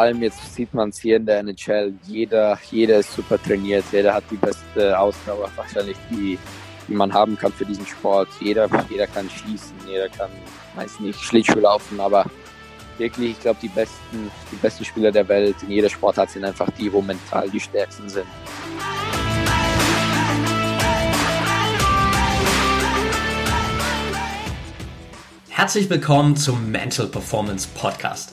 allem jetzt sieht man es hier in der NHL, jeder, jeder ist super trainiert, jeder hat die beste Ausdauer wahrscheinlich, die, die man haben kann für diesen Sport. Jeder, jeder kann schießen, jeder kann, weiß nicht, Schlittschuh laufen, aber wirklich, ich glaube, die besten, die besten Spieler der Welt in jeder Sportart sind einfach die, wo mental die stärksten sind. Herzlich willkommen zum Mental Performance Podcast,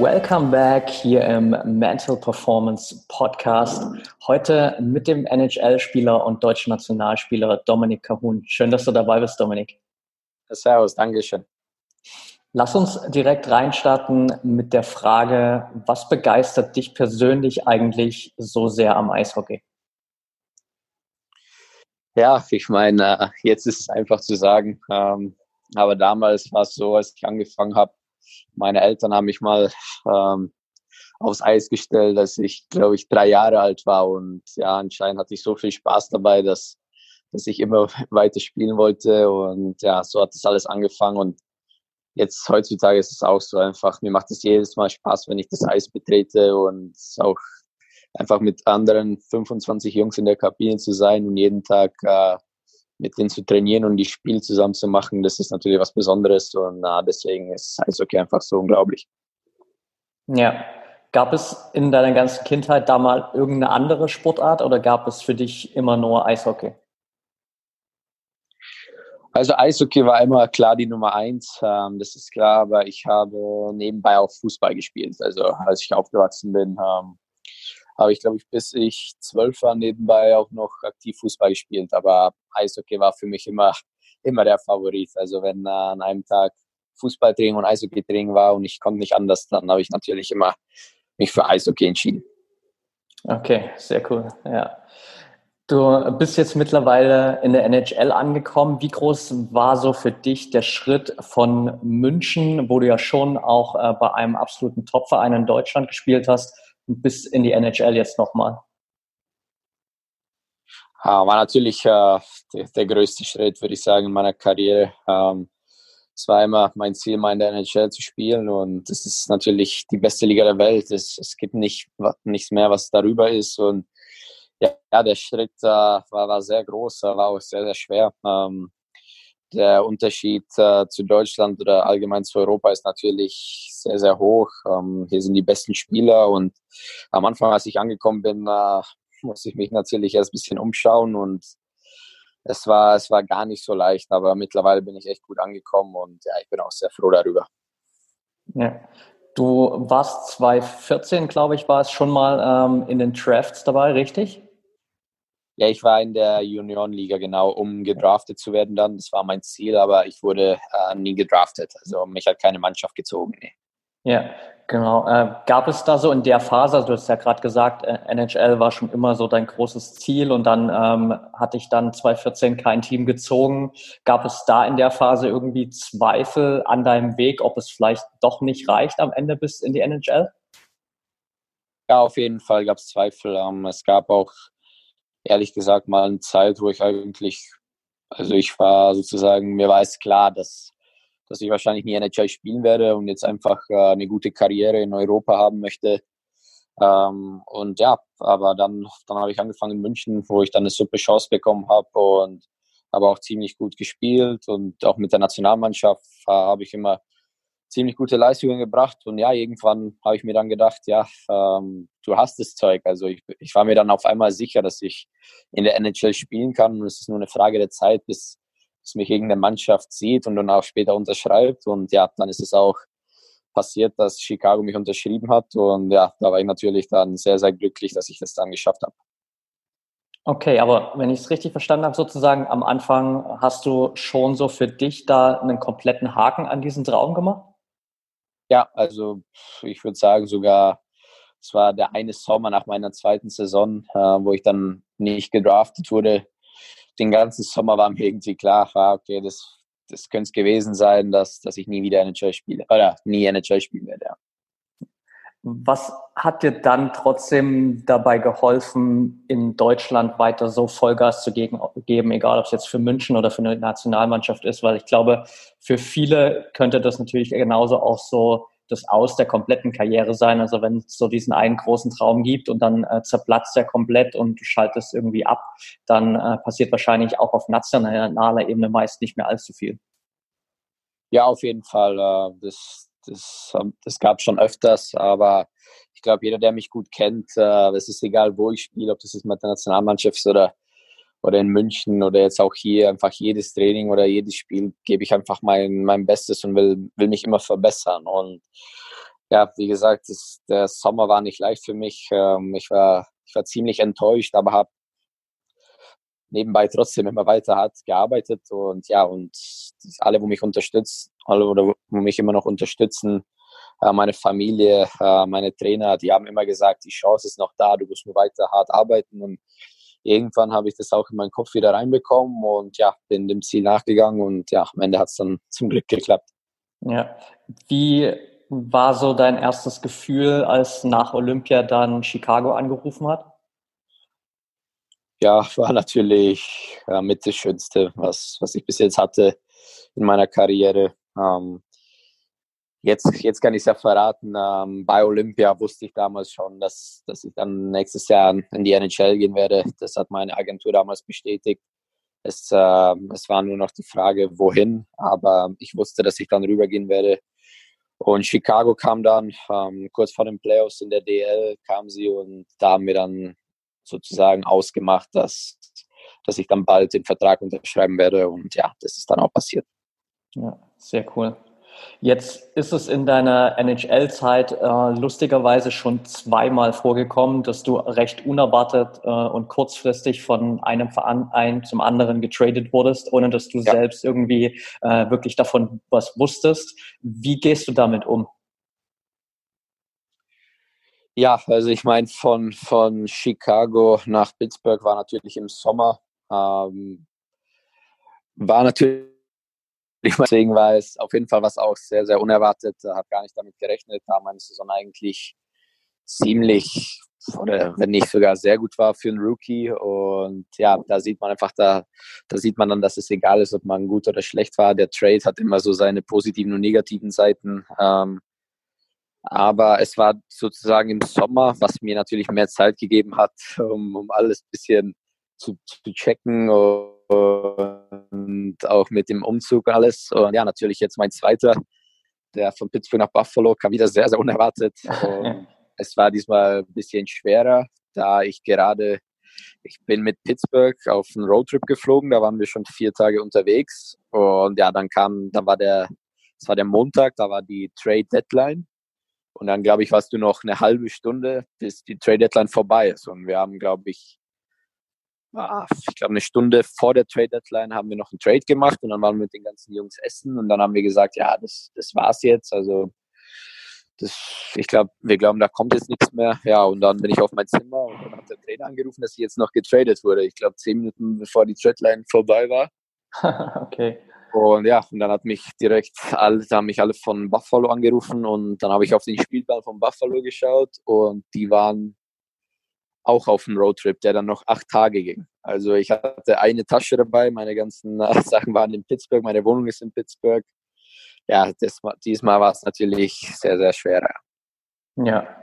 Welcome back hier im Mental Performance Podcast. Heute mit dem NHL-Spieler und deutschen Nationalspieler Dominik Kahun. Schön, dass du dabei bist, Dominik. Servus, Dankeschön. Lass uns direkt reinstarten mit der Frage, was begeistert dich persönlich eigentlich so sehr am Eishockey? Ja, ich meine, jetzt ist es einfach zu sagen, ähm, aber damals war es so, als ich angefangen habe, meine Eltern haben mich mal ähm, aufs Eis gestellt, als ich, glaube ich, drei Jahre alt war. Und ja, anscheinend hatte ich so viel Spaß dabei, dass, dass ich immer weiter spielen wollte. Und ja, so hat das alles angefangen. Und jetzt heutzutage ist es auch so einfach, mir macht es jedes Mal Spaß, wenn ich das Eis betrete und auch einfach mit anderen 25 Jungs in der Kabine zu sein und jeden Tag äh, mit denen zu trainieren und die Spiele zusammen zu machen, das ist natürlich was Besonderes und na, deswegen ist Eishockey einfach so unglaublich. Ja. Gab es in deiner ganzen Kindheit da mal irgendeine andere Sportart oder gab es für dich immer nur Eishockey? Also Eishockey war immer klar die Nummer eins, ähm, das ist klar, aber ich habe nebenbei auch Fußball gespielt. Also als ich aufgewachsen bin, ähm, habe ich, glaube ich, bis ich zwölf war nebenbei auch noch aktiv Fußball gespielt. Aber Eishockey war für mich immer, immer der Favorit. Also wenn äh, an einem Tag Fußballtraining und Eishockeytraining war und ich konnte nicht anders, dann habe ich natürlich immer mich für Eishockey entschieden. Okay, sehr cool. Ja. Du bist jetzt mittlerweile in der NHL angekommen. Wie groß war so für dich der Schritt von München, wo du ja schon auch äh, bei einem absoluten Topverein in Deutschland gespielt hast, bis in die NHL jetzt nochmal? War natürlich äh, der, der, größte Schritt, würde ich sagen, in meiner Karriere. Ähm, es war immer mein Ziel, mal in der NHL zu spielen und es ist natürlich die beste Liga der Welt. Es, es gibt nicht, nichts mehr, was darüber ist und ja, der Schritt äh, war, war sehr groß, war auch sehr, sehr schwer. Ähm, der Unterschied äh, zu Deutschland oder allgemein zu Europa ist natürlich sehr, sehr hoch. Ähm, hier sind die besten Spieler und am Anfang, als ich angekommen bin, äh, musste ich mich natürlich erst ein bisschen umschauen und es war, es war gar nicht so leicht, aber mittlerweile bin ich echt gut angekommen und ja, ich bin auch sehr froh darüber. Ja. Du warst 2014, glaube ich, war es schon mal ähm, in den Drafts dabei, richtig? Ja, ich war in der Juniorenliga genau, um gedraftet zu werden dann. Das war mein Ziel, aber ich wurde äh, nie gedraftet. Also mich hat keine Mannschaft gezogen. Nee. Ja, genau. Äh, gab es da so in der Phase, also du hast ja gerade gesagt, NHL war schon immer so dein großes Ziel und dann ähm, hatte ich dann 2014 kein Team gezogen. Gab es da in der Phase irgendwie Zweifel an deinem Weg, ob es vielleicht doch nicht reicht am Ende bis in die NHL? Ja, auf jeden Fall gab es Zweifel. Ähm, es gab auch ehrlich gesagt mal eine Zeit, wo ich eigentlich, also ich war sozusagen, mir war es klar, dass, dass ich wahrscheinlich nie NHL spielen werde und jetzt einfach äh, eine gute Karriere in Europa haben möchte. Ähm, und ja, aber dann, dann habe ich angefangen in München, wo ich dann eine super Chance bekommen habe und habe auch ziemlich gut gespielt und auch mit der Nationalmannschaft äh, habe ich immer ziemlich gute Leistungen gebracht. Und ja, irgendwann habe ich mir dann gedacht, ja, ähm, du hast das Zeug. Also ich, ich war mir dann auf einmal sicher, dass ich in der NHL spielen kann. Und es ist nur eine Frage der Zeit, bis, bis mich irgendeine Mannschaft sieht und dann auch später unterschreibt. Und ja, dann ist es auch passiert, dass Chicago mich unterschrieben hat. Und ja, da war ich natürlich dann sehr, sehr glücklich, dass ich das dann geschafft habe. Okay, aber wenn ich es richtig verstanden habe, sozusagen am Anfang hast du schon so für dich da einen kompletten Haken an diesen Traum gemacht? Ja, also ich würde sagen sogar es war der eine Sommer nach meiner zweiten Saison, äh, wo ich dann nicht gedraftet wurde. Den ganzen Sommer war mir irgendwie klar, ah, okay, das, das könnte es gewesen sein, dass, dass ich nie wieder NHL spiele oder nie NHL spielen werde. Ja. Was hat dir dann trotzdem dabei geholfen, in Deutschland weiter so Vollgas zu geben, egal ob es jetzt für München oder für eine Nationalmannschaft ist? Weil ich glaube, für viele könnte das natürlich genauso auch so das Aus der kompletten Karriere sein. Also wenn es so diesen einen großen Traum gibt und dann äh, zerplatzt der komplett und du schaltest irgendwie ab, dann äh, passiert wahrscheinlich auch auf nationaler Ebene meist nicht mehr allzu viel. Ja, auf jeden Fall. Äh, das, das, ähm, das gab es schon öfters, aber ich glaube, jeder, der mich gut kennt, äh, es ist egal, wo ich spiele, ob das ist mit der Nationalmannschaft oder, oder in München oder jetzt auch hier, einfach jedes Training oder jedes Spiel gebe ich einfach mein, mein Bestes und will, will mich immer verbessern. Und ja, wie gesagt, das, der Sommer war nicht leicht für mich. Ähm, ich, war, ich war ziemlich enttäuscht, aber habe nebenbei trotzdem immer weiter hart gearbeitet und ja, und alle, wo mich unterstützen, alle, wo mich immer noch unterstützen, äh, meine Familie, äh, meine Trainer, die haben immer gesagt, die Chance ist noch da, du musst nur weiter hart arbeiten und irgendwann habe ich das auch in meinen Kopf wieder reinbekommen und ja, bin dem Ziel nachgegangen und ja, am Ende hat es dann zum Glück geklappt. Ja, wie war so dein erstes Gefühl, als nach Olympia dann Chicago angerufen hat? Ja, war natürlich ja, mit das Schönste, was, was ich bis jetzt hatte in meiner Karriere. Ähm, jetzt, jetzt kann ich es ja verraten, ähm, bei Olympia wusste ich damals schon, dass, dass ich dann nächstes Jahr in die NHL gehen werde. Das hat meine Agentur damals bestätigt. Es, äh, es war nur noch die Frage, wohin, aber ich wusste, dass ich dann rübergehen werde. Und Chicago kam dann, ähm, kurz vor den Playoffs in der DL kam sie und da haben wir dann sozusagen ausgemacht, dass, dass ich dann bald den Vertrag unterschreiben werde. Und ja, das ist dann auch passiert. Ja, sehr cool. Jetzt ist es in deiner NHL-Zeit äh, lustigerweise schon zweimal vorgekommen, dass du recht unerwartet äh, und kurzfristig von einem Verein zum anderen getradet wurdest, ohne dass du ja. selbst irgendwie äh, wirklich davon was wusstest. Wie gehst du damit um? Ja, also ich meine, von, von Chicago nach Pittsburgh war natürlich im Sommer. Ähm, war natürlich, deswegen war es auf jeden Fall was auch sehr, sehr unerwartet. Habe gar nicht damit gerechnet, da meine Saison eigentlich ziemlich oder wenn nicht sogar sehr gut war für einen Rookie. Und ja, da sieht man einfach, da, da sieht man dann, dass es egal ist, ob man gut oder schlecht war. Der Trade hat immer so seine positiven und negativen Seiten. Ähm, aber es war sozusagen im Sommer, was mir natürlich mehr Zeit gegeben hat, um, um alles ein bisschen zu, zu checken und auch mit dem Umzug alles. Und ja, natürlich jetzt mein zweiter, der von Pittsburgh nach Buffalo kam wieder sehr, sehr unerwartet. Und es war diesmal ein bisschen schwerer, da ich gerade, ich bin mit Pittsburgh auf einen Roadtrip geflogen, da waren wir schon vier Tage unterwegs. Und ja, dann kam, dann war der, es war der Montag, da war die Trade Deadline. Und dann, glaube ich, warst du noch eine halbe Stunde, bis die Trade Deadline vorbei ist. Und wir haben, glaube ich, ah, ich glaube, eine Stunde vor der Trade Deadline haben wir noch einen Trade gemacht und dann waren wir mit den ganzen Jungs essen und dann haben wir gesagt, ja, das, das war's jetzt. Also, das, ich glaube, wir glauben, da kommt jetzt nichts mehr. Ja, und dann bin ich auf mein Zimmer und dann hat der Trainer angerufen, dass ich jetzt noch getradet wurde. Ich glaube, zehn Minuten bevor die Deadline vorbei war. okay. Und ja, und dann hat mich direkt alle, haben mich alle von Buffalo angerufen und dann habe ich auf den Spielplan von Buffalo geschaut und die waren auch auf dem Roadtrip, der dann noch acht Tage ging. Also ich hatte eine Tasche dabei, meine ganzen Sachen waren in Pittsburgh, meine Wohnung ist in Pittsburgh. Ja, das, diesmal war es natürlich sehr, sehr schwer. Ja,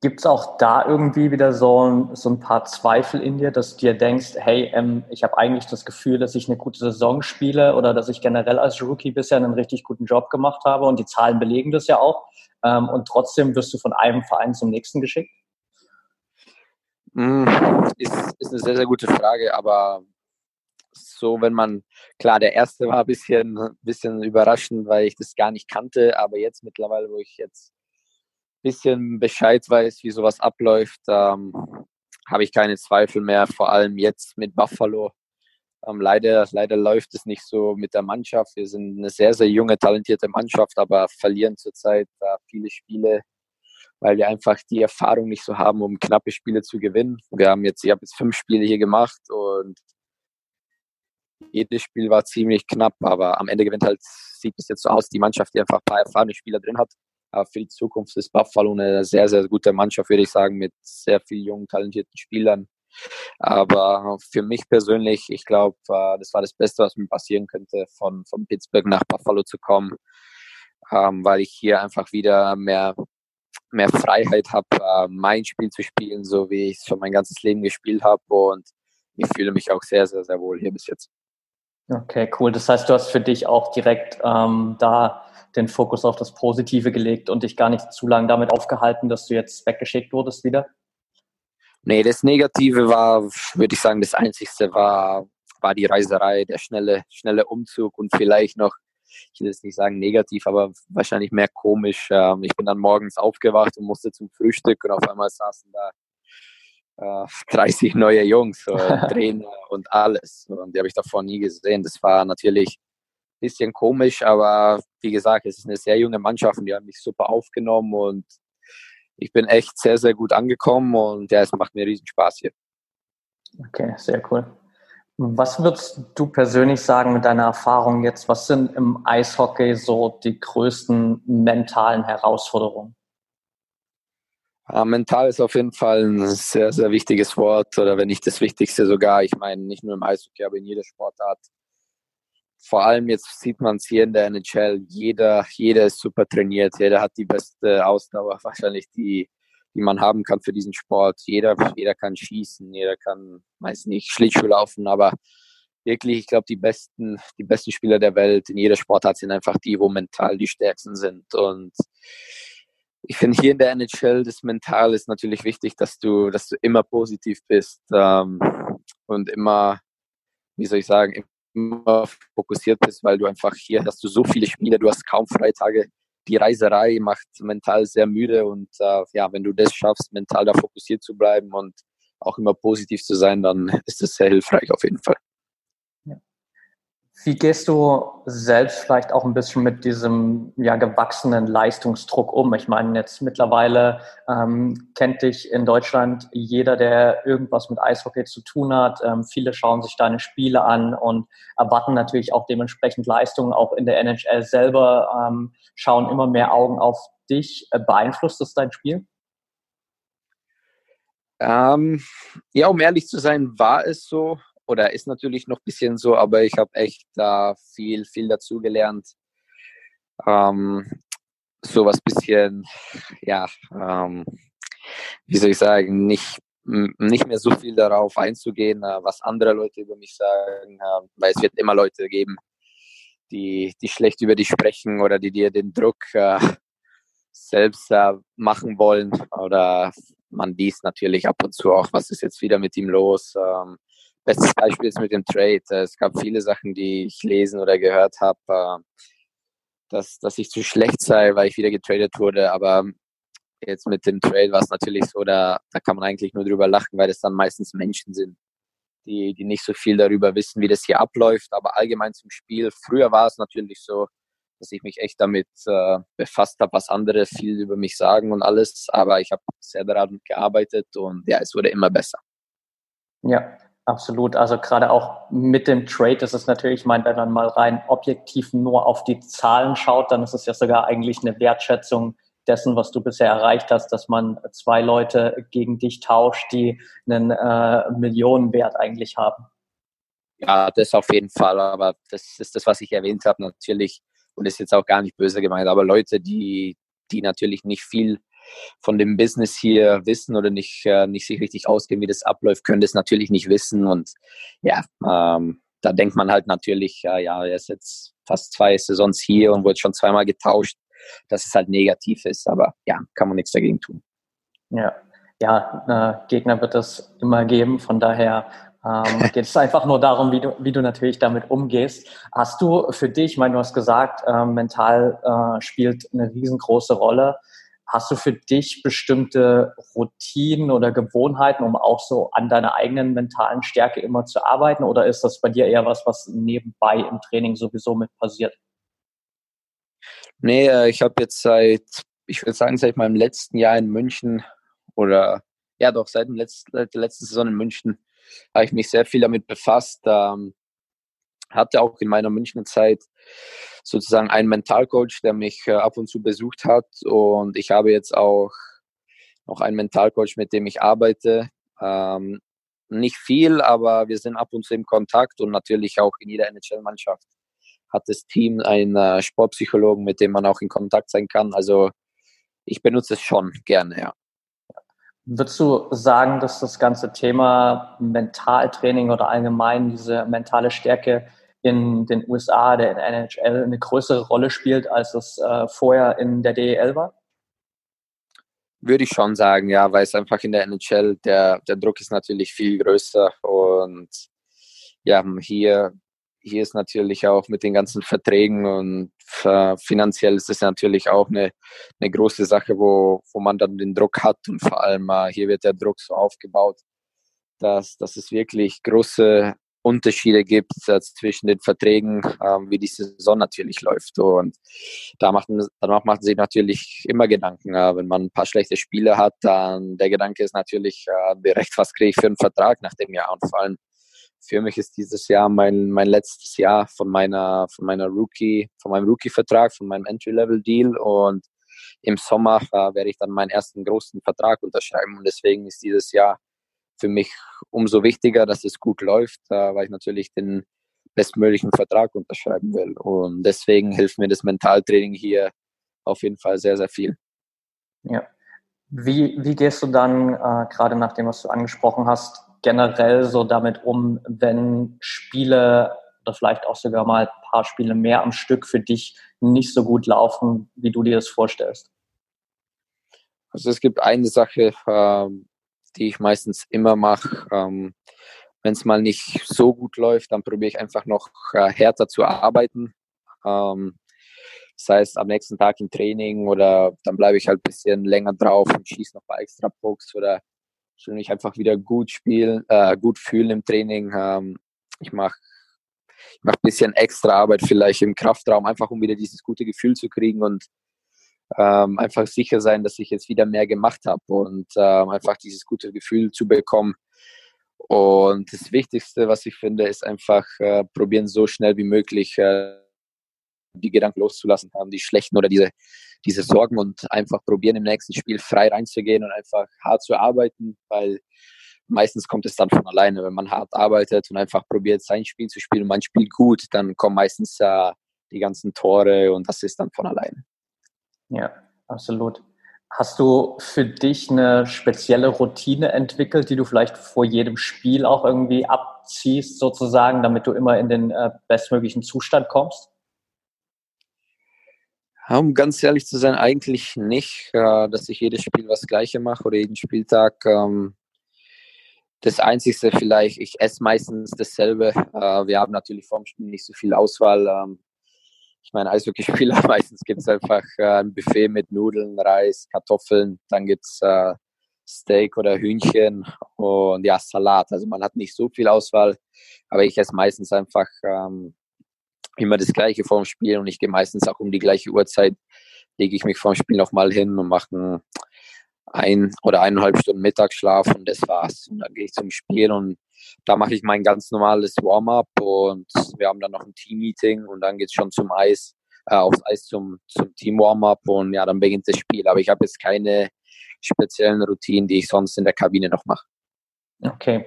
Gibt es auch da irgendwie wieder so ein, so ein paar Zweifel in dir, dass du dir denkst, hey, ähm, ich habe eigentlich das Gefühl, dass ich eine gute Saison spiele oder dass ich generell als Rookie bisher einen richtig guten Job gemacht habe und die Zahlen belegen das ja auch. Ähm, und trotzdem wirst du von einem Verein zum nächsten geschickt? Hm, ist, ist eine sehr, sehr gute Frage, aber so, wenn man, klar, der erste war ein bisschen, bisschen überraschend, weil ich das gar nicht kannte, aber jetzt mittlerweile, wo ich jetzt bisschen Bescheid weiß, wie sowas abläuft, ähm, habe ich keine Zweifel mehr, vor allem jetzt mit Buffalo. Ähm, leider, leider läuft es nicht so mit der Mannschaft. Wir sind eine sehr, sehr junge, talentierte Mannschaft, aber verlieren zurzeit äh, viele Spiele. weil wir einfach die Erfahrung nicht so haben, um knappe Spiele zu gewinnen. Wir haben jetzt, ich habe jetzt fünf Spiele hier gemacht und jedes Spiel war ziemlich knapp, aber am Ende gewinnt halt, sieht es jetzt so aus, die Mannschaft, die einfach ein paar erfahrene Spieler drin hat. Aber für die Zukunft ist Buffalo eine sehr, sehr gute Mannschaft, würde ich sagen, mit sehr vielen jungen, talentierten Spielern. Aber für mich persönlich, ich glaube, äh, das war das Beste, was mir passieren könnte, von, von Pittsburgh nach Buffalo zu kommen, ähm, weil ich hier einfach wieder mehr, mehr Freiheit habe, äh, mein Spiel zu spielen, so wie ich es schon mein ganzes Leben gespielt habe. Und ich fühle mich auch sehr, sehr, sehr wohl hier bis jetzt. Okay, cool. Das heißt, du hast für dich auch direkt ähm, da den Fokus auf das Positive gelegt und dich gar nicht zu lange damit aufgehalten, dass du jetzt weggeschickt wurdest wieder? Nee, das Negative war, würde ich sagen, das Einzigste war, war die Reiserei, der schnelle, schnelle Umzug und vielleicht noch, ich will jetzt nicht sagen negativ, aber wahrscheinlich mehr komisch. Ähm, ich bin dann morgens aufgewacht und musste zum Frühstück und auf einmal saßen da 30 äh, neue Jungs, Trainer und alles. Und die habe ich davor nie gesehen. Das war natürlich ein bisschen komisch, aber wie gesagt, es ist eine sehr junge Mannschaft und die haben mich super aufgenommen und ich bin echt sehr, sehr gut angekommen und ja, es macht mir riesen Spaß hier. Okay, sehr cool. Was würdest du persönlich sagen mit deiner Erfahrung jetzt? Was sind im Eishockey so die größten mentalen Herausforderungen? Ja, mental ist auf jeden Fall ein sehr, sehr wichtiges Wort oder wenn nicht das Wichtigste sogar. Ich meine, nicht nur im Eishockey, aber in jeder Sportart. Vor allem jetzt sieht man es hier in der NHL. Jeder, jeder ist super trainiert. Jeder hat die beste Ausdauer wahrscheinlich, die, die man haben kann für diesen Sport. Jeder, jeder kann schießen, jeder kann, weiß nicht, Schlittschuh laufen, aber wirklich, ich glaube, die besten, die besten Spieler der Welt in jeder Sportart sind einfach die, wo mental die stärksten sind. Und ich finde hier in der NHL das Mental ist natürlich wichtig, dass du, dass du immer positiv bist ähm, und immer, wie soll ich sagen, immer fokussiert bist, weil du einfach hier hast du so viele Spiele, du hast kaum Freitage. Die Reiserei macht mental sehr müde und äh, ja, wenn du das schaffst, mental da fokussiert zu bleiben und auch immer positiv zu sein, dann ist das sehr hilfreich auf jeden Fall. Wie gehst du selbst vielleicht auch ein bisschen mit diesem ja, gewachsenen Leistungsdruck um? Ich meine, jetzt mittlerweile ähm, kennt dich in Deutschland jeder, der irgendwas mit Eishockey zu tun hat. Ähm, viele schauen sich deine Spiele an und erwarten natürlich auch dementsprechend Leistungen. Auch in der NHL selber ähm, schauen immer mehr Augen auf dich. Äh, beeinflusst das dein Spiel? Ähm, ja, um ehrlich zu sein, war es so oder ist natürlich noch ein bisschen so, aber ich habe echt da viel, viel dazu gelernt. Ähm, so was bisschen, ja, ähm, wie soll ich sagen, nicht, nicht mehr so viel darauf einzugehen, äh, was andere Leute über mich sagen, äh, weil es wird immer Leute geben, die, die schlecht über dich sprechen oder die dir den Druck äh, selbst äh, machen wollen oder man liest natürlich ab und zu auch, was ist jetzt wieder mit ihm los. Ähm, Bestes Beispiel ist mit dem Trade. Es gab viele Sachen, die ich lesen oder gehört habe, äh, dass, dass ich zu schlecht sei, weil ich wieder getradet wurde. Aber jetzt mit dem Trade war es natürlich so, da, da kann man eigentlich nur drüber lachen, weil das dann meistens Menschen sind, die, die nicht so viel darüber wissen, wie das hier abläuft. Aber allgemein zum Spiel. Früher war es natürlich so, dass ich mich echt damit äh, befasst habe, was andere viel über mich sagen und alles. Aber ich habe sehr daran gearbeitet und ja, es wurde immer besser. Ja, Absolut. Also gerade auch mit dem Trade ist es natürlich, ich meine, wenn man mal rein objektiv nur auf die Zahlen schaut, dann ist es ja sogar eigentlich eine Wertschätzung dessen, was du bisher erreicht hast, dass man zwei Leute gegen dich tauscht, die einen äh, Millionenwert eigentlich haben. Ja, das auf jeden Fall. Aber das ist das, was ich erwähnt habe, natürlich. Und ist jetzt auch gar nicht böse gemeint. Aber Leute, die, die natürlich nicht viel von dem Business hier wissen oder nicht, äh, nicht sich richtig ausgehen, wie das abläuft, können das natürlich nicht wissen. Und ja, ähm, da denkt man halt natürlich, äh, ja, er ist jetzt fast zwei Saisons hier und wurde schon zweimal getauscht, dass es halt negativ ist. Aber ja, kann man nichts dagegen tun. Ja, ja, äh, Gegner wird es immer geben. Von daher ähm, geht es einfach nur darum, wie du, wie du natürlich damit umgehst. Hast du für dich, ich meine, du hast gesagt, äh, mental äh, spielt eine riesengroße Rolle. Hast du für dich bestimmte Routinen oder Gewohnheiten, um auch so an deiner eigenen mentalen Stärke immer zu arbeiten? Oder ist das bei dir eher was, was nebenbei im Training sowieso mit passiert? Nee, äh, ich habe jetzt seit ich würde sagen, seit meinem letzten Jahr in München oder ja doch, seit, dem letzten, seit der letzten Saison in München habe ich mich sehr viel damit befasst. Ähm, hatte auch in meiner Münchner Zeit sozusagen einen Mentalcoach, der mich äh, ab und zu besucht hat. Und ich habe jetzt auch noch einen Mentalcoach, mit dem ich arbeite. Ähm, nicht viel, aber wir sind ab und zu im Kontakt und natürlich auch in jeder NHL-Mannschaft hat das Team einen äh, Sportpsychologen, mit dem man auch in Kontakt sein kann. Also ich benutze es schon gerne, ja. Würdest du sagen, dass das ganze Thema Mentaltraining oder allgemein diese mentale Stärke in den USA, der NHL, eine größere Rolle spielt, als es äh, vorher in der DEL war? Würde ich schon sagen, ja, weil es einfach in der NHL, der, der Druck ist natürlich viel größer und ja, hier, hier ist natürlich auch mit den ganzen Verträgen und äh, finanziell ist es natürlich auch eine, eine große Sache, wo, wo man dann den Druck hat und vor allem äh, hier wird der Druck so aufgebaut, dass, dass es wirklich große Unterschiede gibt äh, zwischen den Verträgen, ähm, wie die Saison natürlich läuft. Und da macht danach macht man sich natürlich immer Gedanken. Äh, wenn man ein paar schlechte Spiele hat, dann der Gedanke ist natürlich äh, direkt, was kriege ich für einen Vertrag nach dem Jahr? Und vor allem für mich ist dieses Jahr mein, mein letztes Jahr von meiner, von meiner Rookie, von meinem Rookie-Vertrag, von meinem Entry-Level-Deal und im Sommer äh, werde ich dann meinen ersten großen Vertrag unterschreiben und deswegen ist dieses Jahr für mich umso wichtiger, dass es gut läuft, äh, weil ich natürlich den bestmöglichen Vertrag unterschreiben will. Und deswegen hilft mir das Mentaltraining hier auf jeden Fall sehr, sehr viel. Ja. Wie, wie gehst du dann, äh, gerade nach dem, was du angesprochen hast, generell so damit um, wenn Spiele oder vielleicht auch sogar mal ein paar Spiele mehr am Stück für dich nicht so gut laufen, wie du dir das vorstellst? Also es gibt eine Sache, ähm, die ich meistens immer mache. Ähm, Wenn es mal nicht so gut läuft, dann probiere ich einfach noch äh, härter zu arbeiten. Ähm, das heißt, am nächsten Tag im Training oder dann bleibe ich halt ein bisschen länger drauf und schieße noch ein paar extra Pokes oder ich mich einfach wieder gut spielen, äh, gut fühlen im Training. Ähm, ich mache ich mach ein bisschen extra Arbeit vielleicht im Kraftraum, einfach um wieder dieses gute Gefühl zu kriegen und ähm, einfach sicher sein, dass ich jetzt wieder mehr gemacht habe und ähm, einfach dieses gute Gefühl zu bekommen. Und das Wichtigste, was ich finde, ist einfach äh, probieren, so schnell wie möglich äh, die Gedanken loszulassen haben, die schlechten oder diese, diese Sorgen und einfach probieren, im nächsten Spiel frei reinzugehen und einfach hart zu arbeiten, weil meistens kommt es dann von alleine. Wenn man hart arbeitet und einfach probiert, sein Spiel zu spielen und man spielt gut, dann kommen meistens äh, die ganzen Tore und das ist dann von alleine. Ja, absolut. Hast du für dich eine spezielle Routine entwickelt, die du vielleicht vor jedem Spiel auch irgendwie abziehst, sozusagen, damit du immer in den äh, bestmöglichen Zustand kommst? Um ganz ehrlich zu sein, eigentlich nicht, äh, dass ich jedes Spiel was Gleiche mache oder jeden Spieltag. Ähm, das Einzige vielleicht, ich esse meistens dasselbe. Äh, wir haben natürlich vorm Spiel nicht so viel Auswahl. Ähm, ich meine, Eishockeyspieler, meistens gibt es einfach äh, ein Buffet mit Nudeln, Reis, Kartoffeln, dann gibt es Steak oder Hühnchen und ja, Salat. Also man hat nicht so viel Auswahl, aber ich esse meistens einfach ähm, immer das gleiche vorm Spiel und ich gehe meistens auch um die gleiche Uhrzeit, lege ich mich vorm Spiel nochmal hin und mache ein oder eineinhalb Stunden Mittagsschlaf und das war's. Und dann gehe ich zum Spiel und da mache ich mein ganz normales Warm-up und wir haben dann noch ein Team-Meeting und dann geht es schon zum Eis, äh, aufs Eis zum, zum Team-Warm-up und ja, dann beginnt das Spiel. Aber ich habe jetzt keine speziellen Routinen, die ich sonst in der Kabine noch mache. Okay.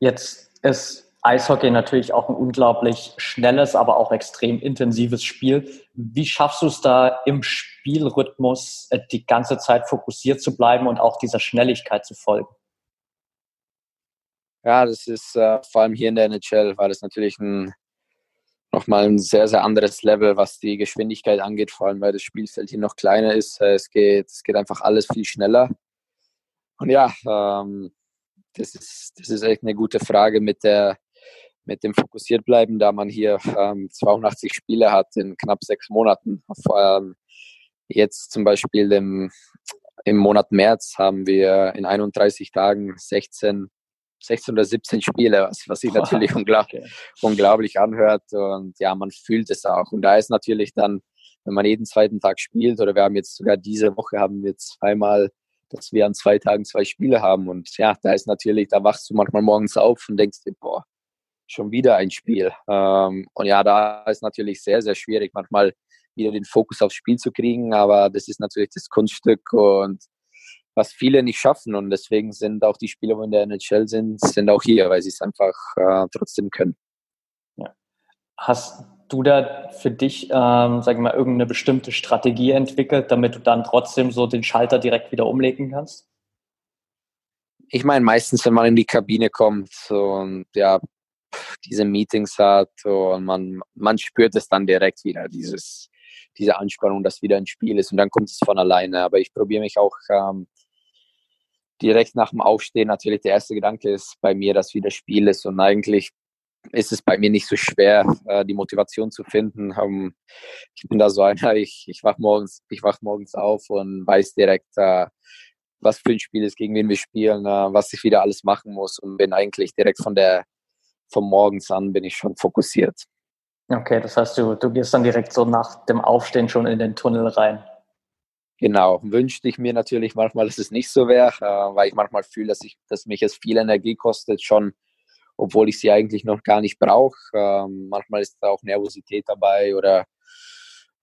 Jetzt ist Eishockey natürlich auch ein unglaublich schnelles, aber auch extrem intensives Spiel. Wie schaffst du es da im Spielrhythmus äh, die ganze Zeit fokussiert zu bleiben und auch dieser Schnelligkeit zu folgen? Ja, das ist äh, vor allem hier in der NHL war das natürlich ein nochmal ein sehr, sehr anderes Level, was die Geschwindigkeit angeht, vor allem weil das Spielfeld hier noch kleiner ist. Äh, es geht, es geht einfach alles viel schneller. Und ja, ähm, das, ist, das ist echt eine gute Frage mit, der, mit dem fokussiert bleiben, da man hier ähm, 82 Spiele hat in knapp sechs Monaten. Allem jetzt zum Beispiel im, im Monat März haben wir in 31 Tagen 16 16 oder 17 Spiele, was, was sich natürlich unglaublich, okay. unglaublich anhört. Und ja, man fühlt es auch. Und da ist natürlich dann wenn man jeden zweiten Tag spielt oder wir haben jetzt sogar diese Woche haben wir zweimal, dass wir an zwei Tagen zwei Spiele haben und ja, da ist natürlich, da wachst du manchmal morgens auf und denkst dir, boah, schon wieder ein Spiel. Ähm, und ja, da ist natürlich sehr, sehr schwierig, manchmal wieder den Fokus aufs Spiel zu kriegen, aber das ist natürlich das Kunststück und was viele nicht schaffen und deswegen sind auch die Spieler, die in der NHL sind, sind auch hier, weil sie es einfach äh, trotzdem können. Ja. Hast du da für dich, ähm, sag ich mal, irgendeine bestimmte Strategie entwickelt, damit du dann trotzdem so den Schalter direkt wieder umlegen kannst? Ich meine, meistens, wenn man in die Kabine kommt und ja, diese Meetings hat und man, man spürt es dann direkt wieder, dieses, diese Anspannung, dass wieder ein Spiel ist und dann kommt es von alleine. Aber ich probiere mich auch ähm, direkt nach dem Aufstehen, natürlich der erste Gedanke ist bei mir, dass wieder Spiel ist und eigentlich ist es bei mir nicht so schwer, äh, die Motivation zu finden. Ähm, ich bin da so einer, ich, ich wach morgens, wach morgens auf und weiß direkt, äh, was für ein Spiel ist, gegen wen wir spielen, äh, was ich wieder alles machen muss und bin eigentlich direkt von der von morgens an bin ich schon fokussiert. Okay, das heißt, du, du gehst dann direkt so nach dem Aufstehen schon in den Tunnel rein. Genau, wünschte ich mir natürlich manchmal, dass es nicht so wäre, äh, weil ich manchmal fühle, dass, ich, dass mich es viel Energie kostet, schon obwohl ich sie eigentlich noch gar nicht brauche. Ähm, manchmal ist da auch Nervosität dabei oder,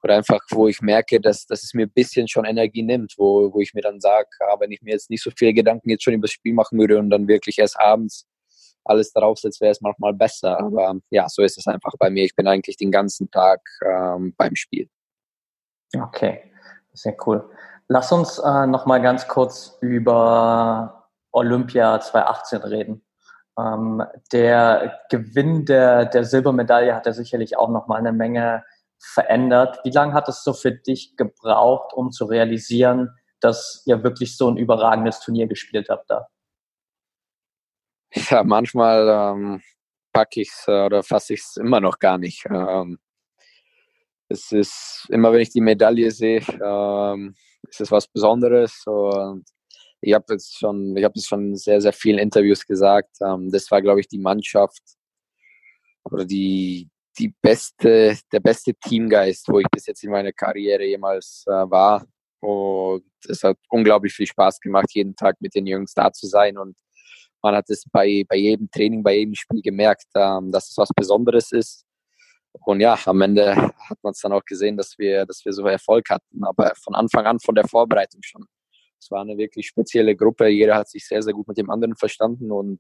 oder einfach, wo ich merke, dass, dass es mir ein bisschen schon Energie nimmt, wo, wo ich mir dann sage, ah, wenn ich mir jetzt nicht so viele Gedanken jetzt schon über das Spiel machen würde und dann wirklich erst abends alles darauf setze, wäre es manchmal besser. Aber ja, so ist es einfach bei mir. Ich bin eigentlich den ganzen Tag ähm, beim Spiel. Okay, sehr cool. Lass uns äh, noch mal ganz kurz über Olympia 2018 reden. Ähm, der Gewinn der, der Silbermedaille hat ja sicherlich auch noch mal eine Menge verändert. Wie lange hat es so für dich gebraucht, um zu realisieren, dass ihr wirklich so ein überragendes Turnier gespielt habt da? Ja, manchmal ähm, packe ich es äh, oder fasse ich es immer noch gar nicht. Ähm, es ist immer, wenn ich die Medaille sehe, ähm, ist es was Besonderes und ich habe jetzt schon, ich habe es schon in sehr, sehr vielen Interviews gesagt. Ähm, das war, glaube ich, die Mannschaft oder die, die beste, der beste Teamgeist, wo ich bis jetzt in meiner Karriere jemals äh, war. Und es hat unglaublich viel Spaß gemacht, jeden Tag mit den Jungs da zu sein. Und man hat es bei, bei jedem Training, bei jedem Spiel gemerkt, ähm, dass es was Besonderes ist. Und ja, am Ende hat man es dann auch gesehen, dass wir, dass wir so Erfolg hatten. Aber von Anfang an, von der Vorbereitung schon. Es war eine wirklich spezielle Gruppe. Jeder hat sich sehr, sehr gut mit dem anderen verstanden und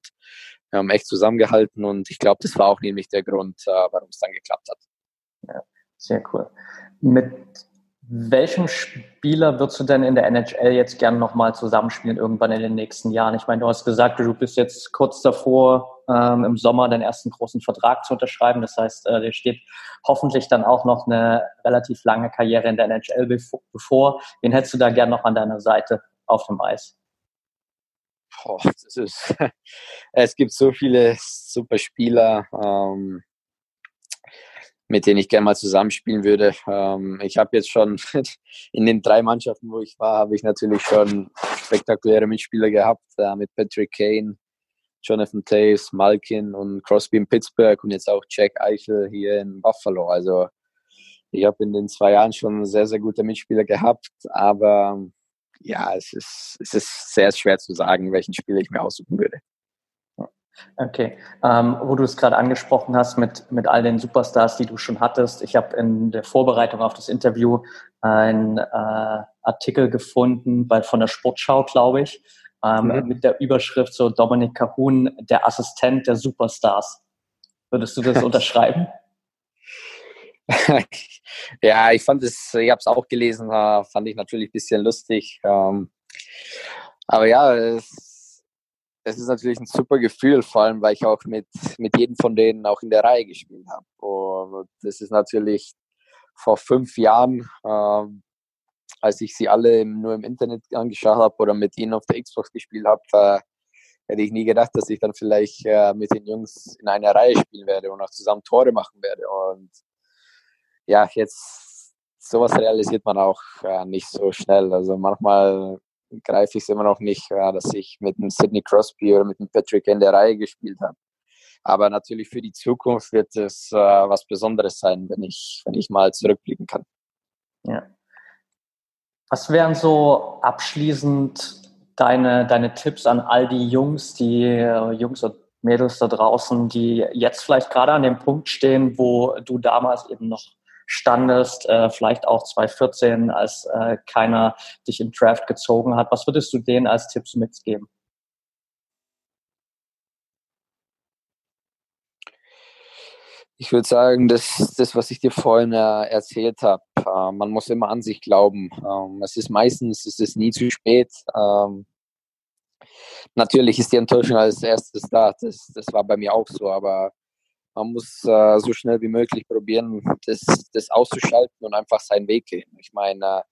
wir haben echt zusammengehalten. Und ich glaube, das war auch nämlich der Grund, äh, warum es dann geklappt hat. Ja, sehr cool. Mit welchem Spieler würdest du denn in der NHL jetzt gerne nochmal zusammenspielen, irgendwann in den nächsten Jahren? Ich meine, du hast gesagt, du bist jetzt kurz davor, ähm, im Sommer deinen ersten großen Vertrag zu unterschreiben. Das heißt, äh, dir steht hoffentlich dann auch noch eine relativ lange Karriere in der NHL bevor. Wen hättest du da gerne noch an deiner Seite auf dem Eis? Boah, ist, es gibt so viele super Spieler. Ähm, mit denen ich gerne mal zusammenspielen würde. Ähm, ich habe jetzt schon in den drei Mannschaften, wo ich war, habe ich natürlich schon spektakuläre Mitspieler gehabt, äh, mit Patrick Kane, Jonathan Taves, Malkin und Crosby in Pittsburgh und jetzt auch Jack Eichel hier in Buffalo. Also ich habe in den zwei Jahren schon sehr, sehr gute Mitspieler gehabt, aber ja, es ist, es ist sehr schwer zu sagen, welchen Spieler ich mir aussuchen würde. Okay, ähm, wo du es gerade angesprochen hast mit, mit all den Superstars, die du schon hattest. Ich habe in der Vorbereitung auf das Interview einen äh, Artikel gefunden bei, von der Sportschau, glaube ich, ähm, mhm. mit der Überschrift so Dominik Cahun, der Assistent der Superstars. Würdest du das unterschreiben? ja, ich fand es, ich habe es auch gelesen, fand ich natürlich ein bisschen lustig. Ähm, aber ja, es es ist natürlich ein super Gefühl, vor allem weil ich auch mit, mit jedem von denen auch in der Reihe gespielt habe. Und das ist natürlich vor fünf Jahren, äh, als ich sie alle nur im Internet angeschaut habe oder mit ihnen auf der Xbox gespielt habe, äh, hätte ich nie gedacht, dass ich dann vielleicht äh, mit den Jungs in einer Reihe spielen werde und auch zusammen Tore machen werde. Und ja, jetzt sowas realisiert man auch äh, nicht so schnell. Also manchmal greife ich es immer noch nicht, ja, dass ich mit dem Sidney Crosby oder mit dem Patrick in der Reihe gespielt habe. Aber natürlich für die Zukunft wird es äh, was Besonderes sein, wenn ich, wenn ich mal zurückblicken kann. Ja. Was wären so abschließend deine, deine Tipps an all die Jungs, die äh, Jungs und Mädels da draußen, die jetzt vielleicht gerade an dem Punkt stehen, wo du damals eben noch standest, äh, vielleicht auch 2014, als äh, keiner dich im Draft gezogen hat. Was würdest du denen als Tipps mitgeben? Ich würde sagen, dass das, was ich dir vorhin äh, erzählt habe, äh, man muss immer an sich glauben. Ähm, es ist meistens, es ist nie zu spät. Ähm, natürlich ist die Enttäuschung als erstes da. Das, das war bei mir auch so, aber man muss äh, so schnell wie möglich probieren, das, das auszuschalten und einfach seinen Weg gehen. Ich meine,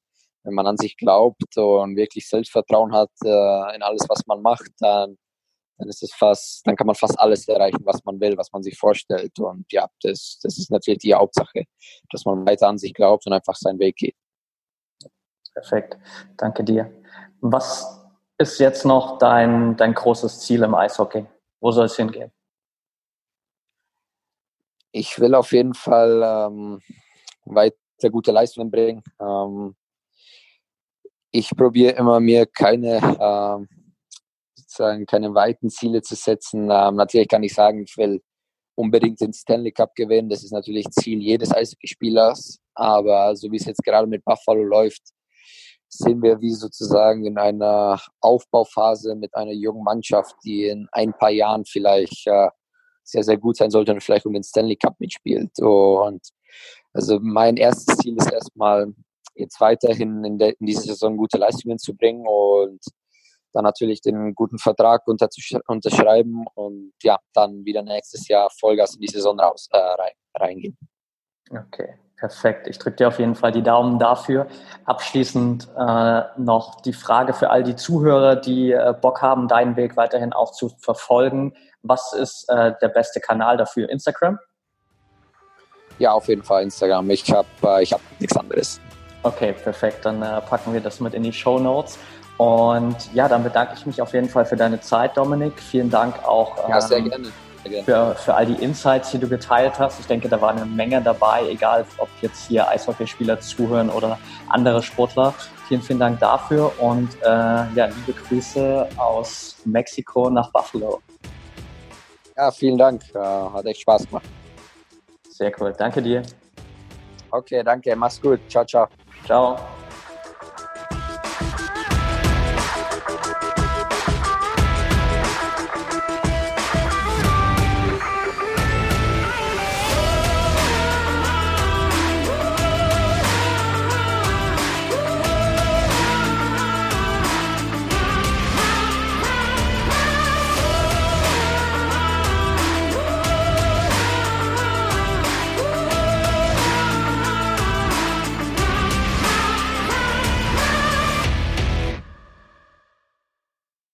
wenn man an sich glaubt und wirklich Selbstvertrauen hat äh, in alles, was man macht, dann, dann ist es fast, dann kann man fast alles erreichen, was man will, was man sich vorstellt. Und ja, das, das ist natürlich die Hauptsache, dass man weiter an sich glaubt und einfach seinen Weg geht. Perfekt, danke dir. Was ist jetzt noch dein, dein großes Ziel im Eishockey? Wo soll es hingehen? Ich will auf jeden Fall ähm, weiter gute Leistungen bringen. Ähm, ich probiere immer mir keine ähm, sozusagen keine weiten Ziele zu setzen. Ähm, natürlich kann ich sagen, ich will unbedingt den Stanley Cup gewinnen. Das ist natürlich Ziel jedes Eishockeyspielers. Aber so wie es jetzt gerade mit Buffalo läuft, sehen wir wie sozusagen in einer Aufbauphase mit einer jungen Mannschaft, die in ein paar Jahren vielleicht äh, sehr, sehr gut sein sollte und vielleicht um den Stanley Cup mitspielt. Und also mein erstes Ziel ist erstmal jetzt weiterhin in, der, in dieser Saison gute Leistungen zu bringen und dann natürlich den guten Vertrag unterschreiben und ja, dann wieder nächstes Jahr Vollgas in die Saison raus, äh, reingehen. Okay. Perfekt. Ich drücke dir auf jeden Fall die Daumen dafür. Abschließend äh, noch die Frage für all die Zuhörer, die äh, Bock haben, deinen Weg weiterhin auch zu verfolgen. Was ist äh, der beste Kanal dafür? Instagram? Ja, auf jeden Fall Instagram. Ich habe äh, hab nichts anderes. Okay, perfekt. Dann äh, packen wir das mit in die Show Notes. Und ja, dann bedanke ich mich auf jeden Fall für deine Zeit, Dominik. Vielen Dank auch. Ähm, ja, sehr ähm, gerne für, für all die Insights, die du geteilt hast. Ich denke, da war eine Menge dabei, egal ob jetzt hier Eishockeyspieler zuhören oder andere Sportler. Vielen, vielen Dank dafür und äh, ja, liebe Grüße aus Mexiko nach Buffalo. Ja, vielen Dank. Äh, hat echt Spaß gemacht. Sehr cool. Danke dir. Okay, danke. Mach's gut. Ciao, ciao. Ciao.